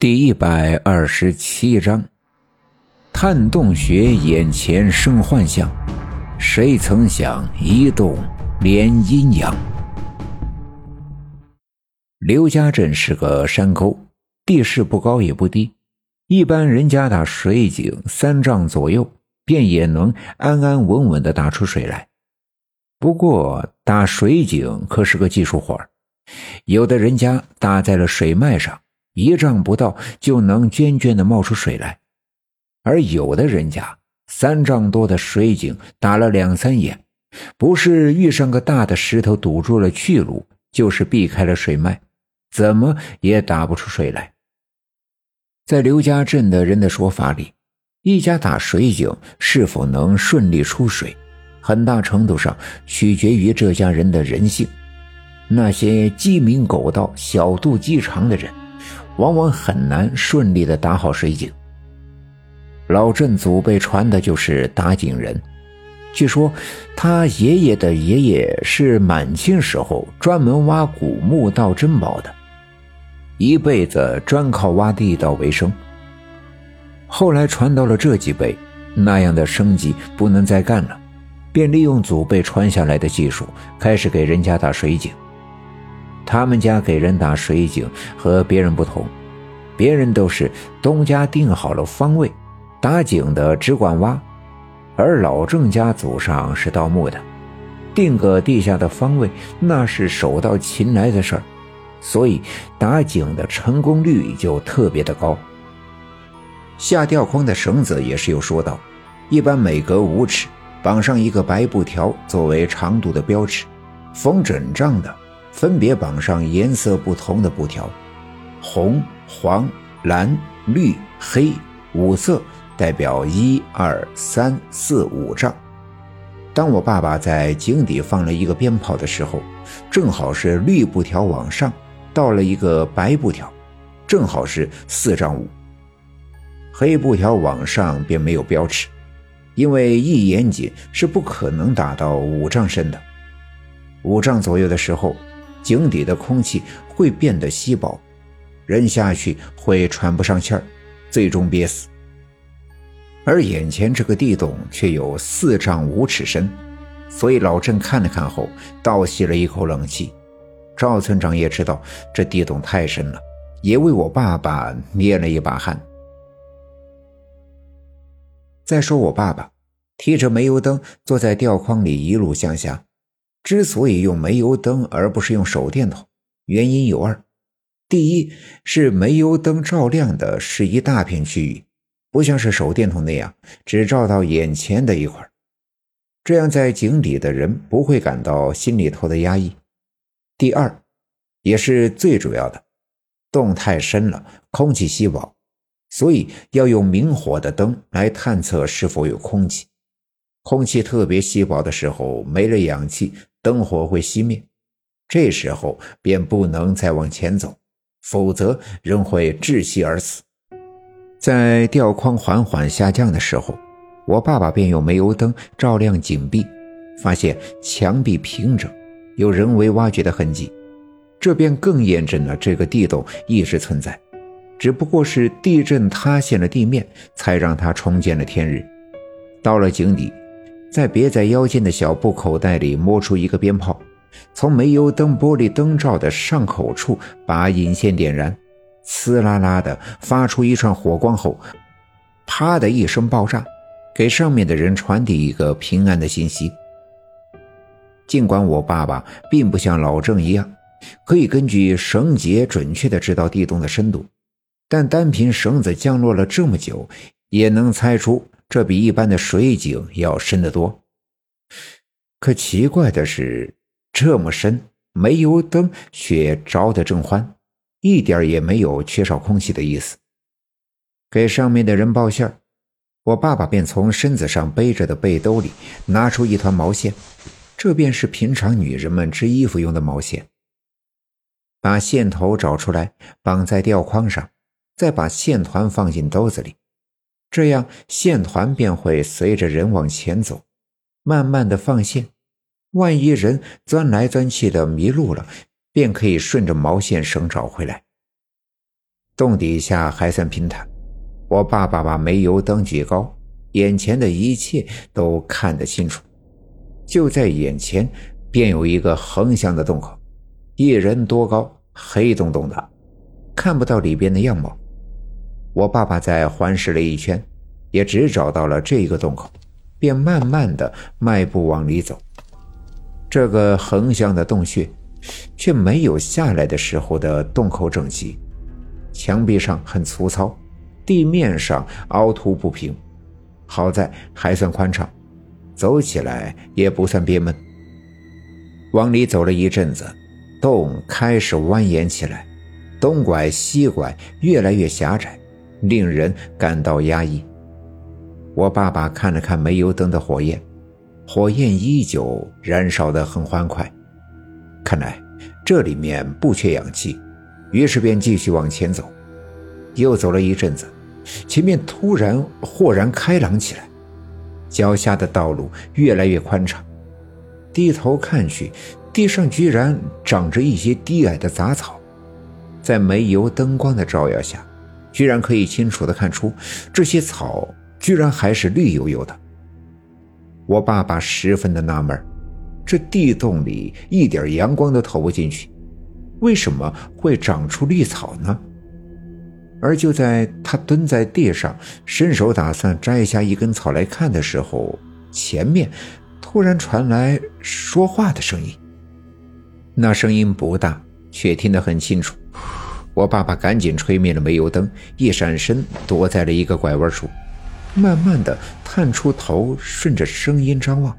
第一百二十七章，探洞穴眼前生幻象，谁曾想一动连阴阳？刘家镇是个山沟，地势不高也不低，一般人家打水井三丈左右，便也能安安稳稳的打出水来。不过打水井可是个技术活有的人家打在了水脉上。一丈不到就能涓涓的冒出水来，而有的人家三丈多的水井打了两三眼，不是遇上个大的石头堵住了去路，就是避开了水脉，怎么也打不出水来。在刘家镇的人的说法里，一家打水井是否能顺利出水，很大程度上取决于这家人的人性。那些鸡鸣狗盗、小肚鸡肠的人。往往很难顺利的打好水井。老郑祖辈传的就是打井人，据说他爷爷的爷爷是满清时候专门挖古墓盗珍宝的，一辈子专靠挖地道为生。后来传到了这几辈，那样的生计不能再干了，便利用祖辈传下来的技术，开始给人家打水井。他们家给人打水井和别人不同，别人都是东家定好了方位，打井的只管挖，而老郑家祖上是盗墓的，定个地下的方位那是手到擒来的事儿，所以打井的成功率就特别的高。下吊筐的绳子也是有说道，一般每隔五尺绑上一个白布条作为长度的标尺，缝整丈的。分别绑上颜色不同的布条，红、黄、蓝、绿、黑五色代表一二三四五丈。当我爸爸在井底放了一个鞭炮的时候，正好是绿布条往上到了一个白布条，正好是四丈五。黑布条往上便没有标尺，因为一严谨是不可能打到五丈深的。五丈左右的时候。井底的空气会变得稀薄，人下去会喘不上气儿，最终憋死。而眼前这个地洞却有四丈五尺深，所以老郑看了看后，倒吸了一口冷气。赵村长也知道这地洞太深了，也为我爸爸捏了一把汗。再说我爸爸，提着煤油灯坐在吊筐里，一路向下。之所以用煤油灯而不是用手电筒，原因有二：第一是煤油灯照亮的是一大片区域，不像是手电筒那样只照到眼前的一块这样在井里的人不会感到心里头的压抑；第二，也是最主要的，洞太深了，空气稀薄，所以要用明火的灯来探测是否有空气。空气特别稀薄的时候，没了氧气。灯火会熄灭，这时候便不能再往前走，否则人会窒息而死。在吊筐缓缓下降的时候，我爸爸便用煤油灯照亮井壁，发现墙壁平整，有人为挖掘的痕迹，这便更验证了这个地洞一直存在，只不过是地震塌陷了地面，才让它重见了天日。到了井底。在别在腰间的小布口袋里摸出一个鞭炮，从煤油灯玻璃灯罩的上口处把引线点燃，呲啦啦的发出一串火光后，啪的一声爆炸，给上面的人传递一个平安的信息。尽管我爸爸并不像老郑一样，可以根据绳结准确的知道地洞的深度，但单凭绳子降落了这么久，也能猜出。这比一般的水井要深得多。可奇怪的是，这么深，煤油灯却着得正欢，一点也没有缺少空气的意思。给上面的人报信儿，我爸爸便从身子上背着的背兜里拿出一团毛线，这便是平常女人们织衣服用的毛线。把线头找出来，绑在吊筐上，再把线团放进兜子里。这样线团便会随着人往前走，慢慢的放线。万一人钻来钻去的迷路了，便可以顺着毛线绳找回来。洞底下还算平坦，我爸爸把煤油灯举高，眼前的一切都看得清楚。就在眼前，便有一个横向的洞口，一人多高，黑洞洞的，看不到里边的样貌。我爸爸在环视了一圈，也只找到了这一个洞口，便慢慢的迈步往里走。这个横向的洞穴，却没有下来的时候的洞口整齐。墙壁上很粗糙，地面上凹凸不平，好在还算宽敞，走起来也不算憋闷。往里走了一阵子，洞开始蜿蜒起来，东拐西拐，越来越狭窄，令人感到压抑。我爸爸看了看煤油灯的火焰，火焰依旧燃烧得很欢快，看来这里面不缺氧气。于是便继续往前走，又走了一阵子，前面突然豁然开朗起来，脚下的道路越来越宽敞。低头看去，地上居然长着一些低矮的杂草，在煤油灯光的照耀下，居然可以清楚地看出这些草居然还是绿油油的。我爸爸十分的纳闷，这地洞里一点阳光都透不进去。为什么会长出绿草呢？而就在他蹲在地上，伸手打算摘下一根草来看的时候，前面突然传来说话的声音。那声音不大，却听得很清楚。我爸爸赶紧吹灭了煤油灯，一闪身躲在了一个拐弯处，慢慢的探出头，顺着声音张望。